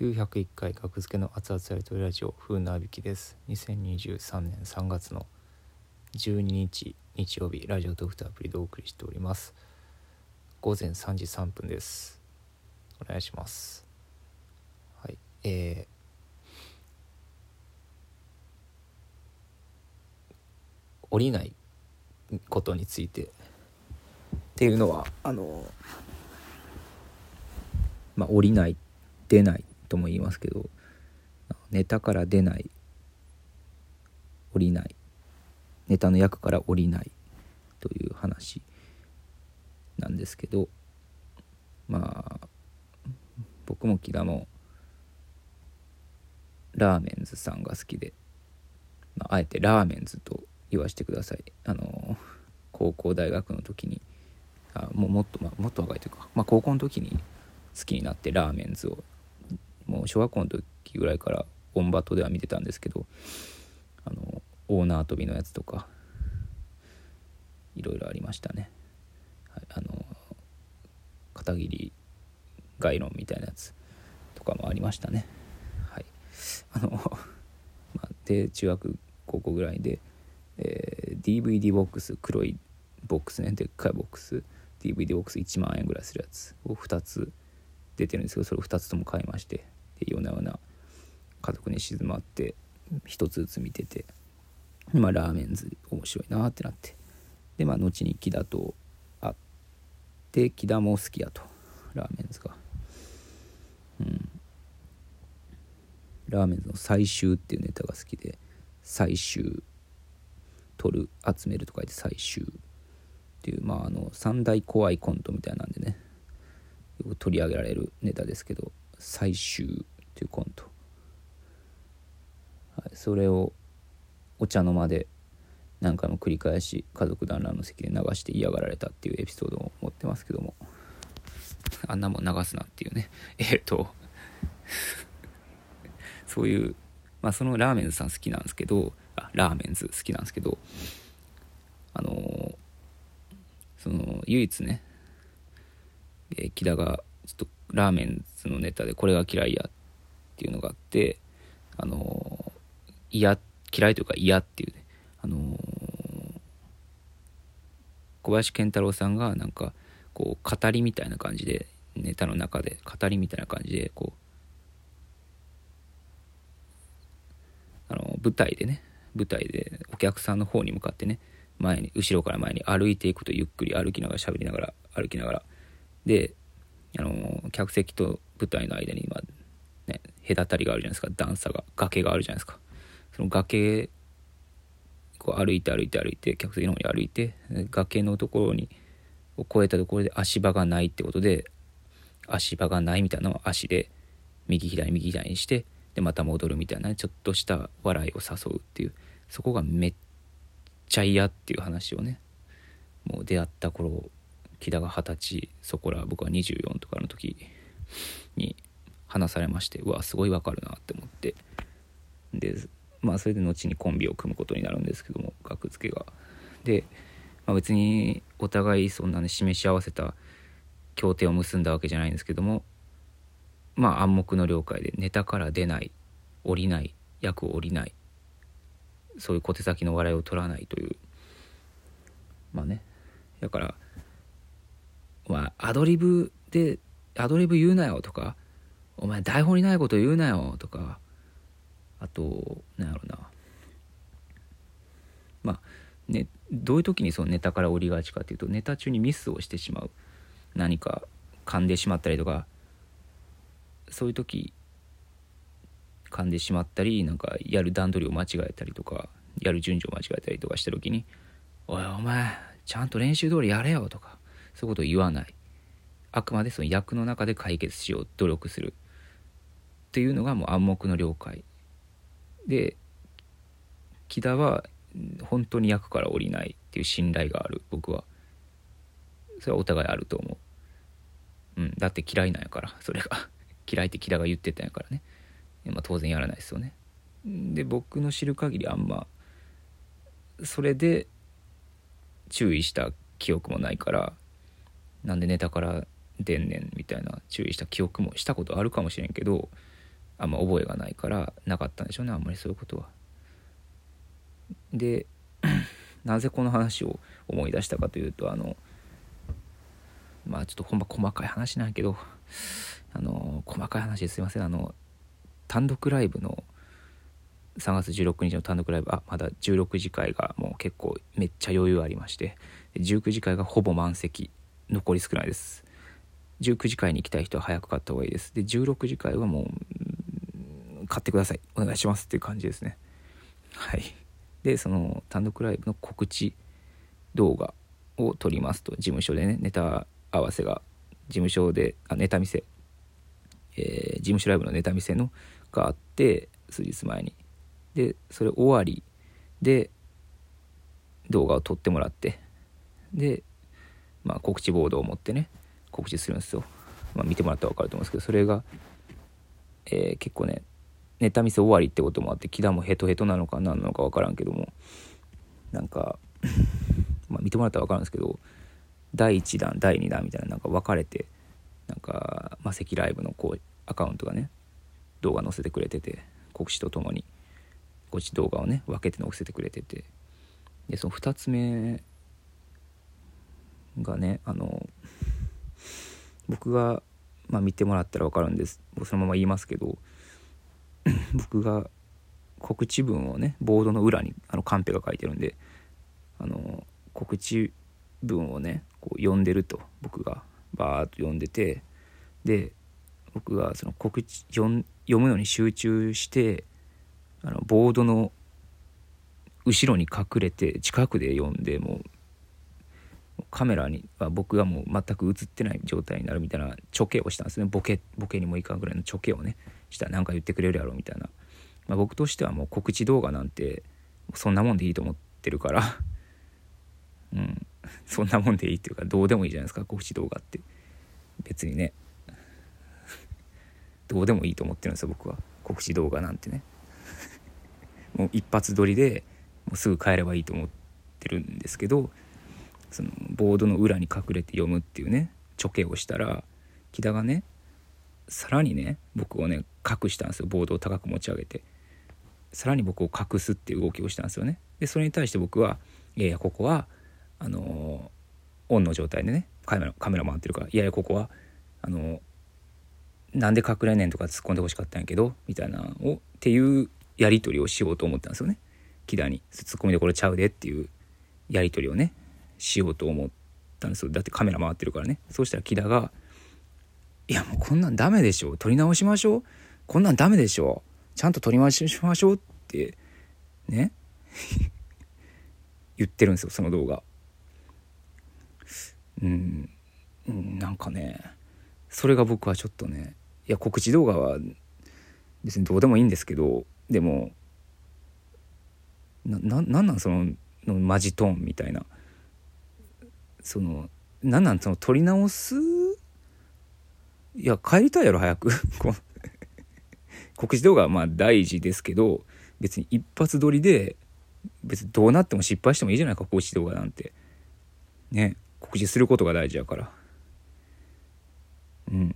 901回学付けの熱々やりとりラジオ風なびきです。2023年3月の12日日曜日ラジオトークとアプリでお送りしております。午前3時3分です。お願いします。はいえー、降りないことについて。っていうのはあのまあ降りない出ないとも言いますけどネタから出ない降りないネタの役から降りないという話なんですけどまあ僕も木田もラーメンズさんが好きで、まあ、あえてラーメンズと言わせてください。あの高校大学の時にあもうもっと、まあ、もっと若いというか、まあ、高校の時に好きになってラーメンズをもう小学校の時ぐらいからオンバトでは見てたんですけどあの大縄跳びのやつとかいろいろありましたね、はい、あの片桐概論みたいなやつとかもありましたね。はい。あの まあ、で中学高校ぐらいで、えー、DVD ボックス黒いボックスねでっかいボックス DVD ボックス1万円ぐらいするやつを2つ出てるんですけどそれを2つとも買いまして。夜な夜な家族に静まって1つずつ見ててまあラーメンズ面白いなってなって。でまあ後に木田と会って木田も好きやと。ラーメンズが。うん。ラーメンズの「最終」っていうネタが好きで「最終」取る集めると書いて「最終」っていうまああの三大怖いコントみたいなんでねよく取り上げられるネタですけど「最終」っていうコント、はい、それをお茶の間で何回も繰り返し家族団らんの席で流して嫌がられたっていうエピソードを持ってますけども。あんなもん流すなっていうね。えっ、ー、と。そういうまあそのラーメンズさん好きなんですけどあラーメンズ好きなんですけどあのー、その唯一ねえー、木田がちょっとラーメンズのネタでこれが嫌いやっていうのがあってあのー、嫌嫌いというか嫌っていうね。あの、小林健太郎さんがなんかこう語りみたいな感じでネタの中で語りみたいな感じでこうあの舞台でね舞台でお客さんの方に向かってね前に後ろから前に歩いていくとゆっくり歩きながら喋りながら歩きながら。であの客席と舞台の間に今ね隔たりがあるじゃないですか。段差が崖があるじゃないですか。その崖こう歩いて歩いて歩いて客席の方に歩いて崖のところにを越えたところで足場がないってことで足場がないみたいなのを足で右左右左にしてでまた戻るみたいなちょっとした笑いを誘うっていうそこがめっちゃ嫌っていう話をねもう出会った頃木田が二十歳そこら僕は24とかの時に話されましてうわすごいわかるなって思ってでまあそれで後にコンビを組むことになるんですけども学付けが。で、まあ、別にお互いそんなね示し合わせた協定を結んだわけじゃないんですけどもまあ暗黙の了解でネタから出ない降りない役を降りないそういう小手先の笑いを取らないというまあねだからまあアドリブでアドリブ言うなよとかお前台本にないこと言うなよとかあとなんやろな。まあねどういう時にそのネタから降りがちかっていうとネタ中にミスをしてしまう。何か噛んでしまったりとかそういう時噛んでしまったりなんかやる段取りを間違えたりとかやる順序を間違えたりとかした時に「おいお前ちゃんと練習通りやれよ」とかそういうことを言わない。あくまでその役の中で解決しよう努力するっていうのがもう暗黙の了解。で木田は本当に役から降りないっていう信頼がある僕は。それはお互いあると思う。うんだって嫌いなんやからそれが。嫌いって木田が言ってたんやからね、まあ、当然やらないですよね。で僕の知る限りあんまそれで注意した記憶もないからなんでネタから出んねんみたいな注意した記憶もしたことあるかもしれんけどあんま覚えがないからなかったんでしょうねあんまりそういうことは。で なぜこの話を思い出したかというとあのまあちょっとほんま細かい話なんやけどあの細かい話すいませんあの単独ライブの3月16日の単独ライブあまだ16時会がもう結構めっちゃ余裕ありまして19時会がほぼ満席残り少ないです。19時会に行きたい人は早く買った方がいいです。で16時会はもう買ってください。お願いしますっていう感じですね。はい。でその単独ライブの告知動画を撮りますと事務所でねネタ合わせが事務所であネタ見せ、えー、事務所ライブのネタ見せのがあって数日前に。でそれ終わりで動画を撮ってもらって。で、まあ、告知ボードを持ってね告知するんですよ、まあ、見てもらったら分かると思うんですけどそれが、えー、結構ねネタ見せ終わりってこともあって木田もヘトヘトなのか何なのか分からんけどもなんかまあ見てもらったら分かるんですけど第1弾第2弾みたいななんか分かれてなんかマセキライブのこうアカウントがね動画載せてくれてて告知とともに告知動画をね分けて載せてくれててでその2つ目がねあの僕が、まあ、見てもらったら分かるんです。そのまま言いますけど 僕が告知文をねボードの裏にあのカンペが書いてるんであの告知文をねこう読んでると僕がバーッと読んでてで僕がその告知読むのに集中してあのボードの後ろに隠れて近くで読んでもうカメラには僕がもう全く映ってない状態になるみたいなチョケをしたんですね。ボケボケにもいかんぐらいのチョケをねしたら何か言ってくれるやろみたいな、まあ、僕としてはもう告知動画なんてそんなもんでいいと思ってるから。うん。そんなもんでいいっていうかどうでもいいじゃないですか告知動画って。別にね。どうでもいいと思ってるんですよ僕は。告知動画なんてね。もう一発撮りでもうすぐ帰ればいいと思ってるんですけどそのボードの裏に隠れて読むっていうねチョケをしたら木田がねさらにね僕をね隠したんですよ。ボードを高く持ち上げて。さらに僕を隠すっていう動きをしたんですよね。でそれに対して僕はいやいやここはあのー、オンの状態でねカメラカメラ回ってるからいやいやここはあのー、なんで隠れねんとか突っ込んでほしかったんやけどみたいなをっていうやり取りをしようと思ったんですよね。木田にツッコミどころちゃうでっていうやり取りをねしようと思ったんですよ。だってカメラ回ってるからね。そうしたら木田が「いやもうこんなんダメでしょ。撮り直しましょう。こんなんダメでしょ。ちゃんと撮り直しましょう」ってね。言ってるんですよその動画。うん。なんかねそれが僕はちょっとねいや告知動画は別にどうでもいいんですけどでもななんなんそののマジトーンみたいな。そのなんなんその撮り直す？いや帰りたいやろ早く。告知動画はまあ大事ですけど別に一発撮りで別にどうなっても失敗してもいいじゃないか告知動画なんて。ね告知することが大事やから。うん。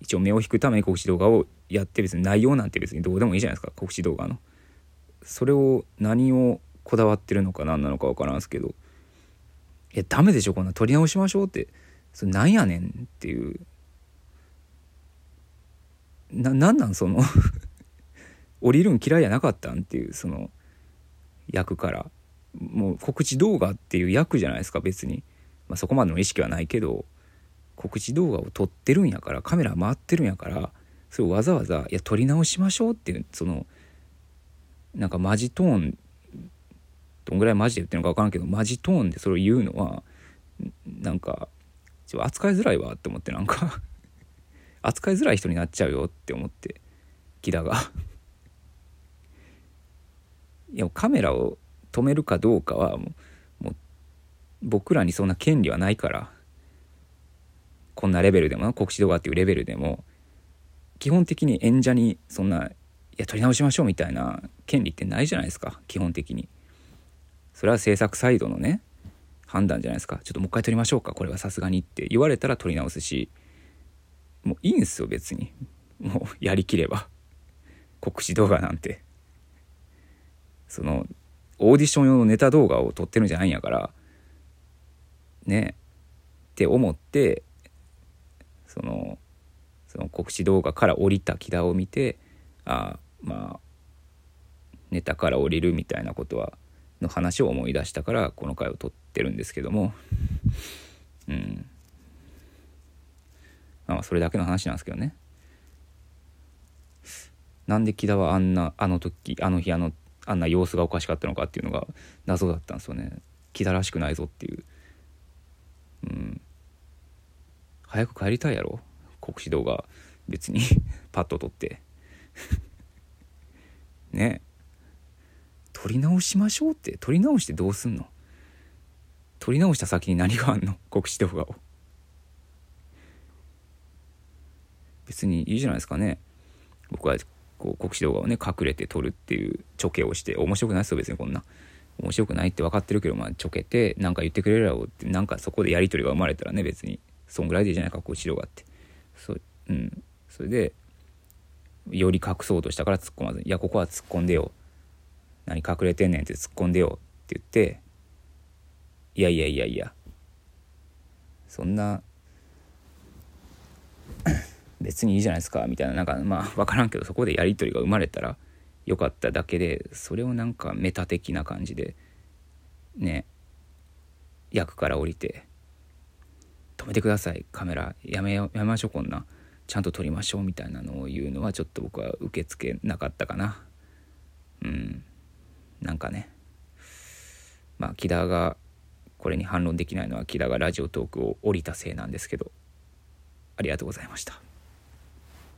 一応目を引くために告知動画をやって別に内容なんて別にどうでもいいじゃないですか告知動画の。それを何をこだわってるのか何なのか分からんすけど。いやダメでしょこんな撮り直しましょうってそれなんやねんっていう。ななんなんその。降りるん嫌いやなかったんっていうその役から。もう告知動画っていう役じゃないですか別に、まあ、そこまでの意識はないけど告知動画を撮ってるんやからカメラ回ってるんやからそれをわざわざいや撮り直しましょうっていうそのなんかマジトーンどんぐらいマジで言ってるのか分からんけどマジトーンでそれを言うのはなんかちょ扱いづらいわって思ってなんか 扱いづらい人になっちゃうよって思って木田が。いやカメラを止めるかどうかはもうもう僕らにそんな権利はないからこんなレベルでも告知動画っていうレベルでも基本的に演者にそんないや撮り直しましょうみたいな権利ってないじゃないですか基本的に。それは制作サイドのね判断じゃないですか。ちょっともう一回撮りましょうか。これはさすがにって言われたら撮り直すし。もういいんすよ別に。もうやりきれば。告知動画なんて。そのオーディション用のネタ動画を撮ってるんじゃないんやから。ね。って思ってそのその告知動画から降りた木田を見てああまあネタから降りるみたいなことはの話を思い出したからこの回を撮ってるんですけども。うん。まあそれだけの話なんですけどね。なんで木田はあんなあの時あの日あのあんな様子がおかしかったのかっていうのが謎だったんですよね。木田らしくないぞっていう。うん。早く帰りたいやろ？国士動画別に。パッと撮って。ね。撮り直しましょうって。撮り直してどうすんの？撮り直した先に何があんの？国士動画を。別にいいじゃないですかね。僕はこう国士動画をね隠れて撮るっていうちょけをして面白くないですよ別にこんな。面白くないって分かってるけどまあちょけて何か言ってくれるやろってなんかそこでやり取りが生まれたらね別にそんぐらいでいいじゃないか国士動画って。そ,、うん、それでより隠そうとしたから突っ込まずに「いやここは突っ込んでよ。何隠れてんねん」って突っ込んでよって言って「いやいやいやいやそんな 別にいいじゃないですか」みたいななんかまあ分からんけどそこでやり取りが生まれたらよかっただけでそれをなんかメタ的な感じでね役から降りて「止めてくださいカメラやめやめましょうこんなちゃんと撮りましょう」みたいなのを言うのはちょっと僕は受け付けなかったかな。うん。なんかね。まあ木田がこれに反論できないのは木田がラジオトークを降りたせいなんですけど。ありがとうございました。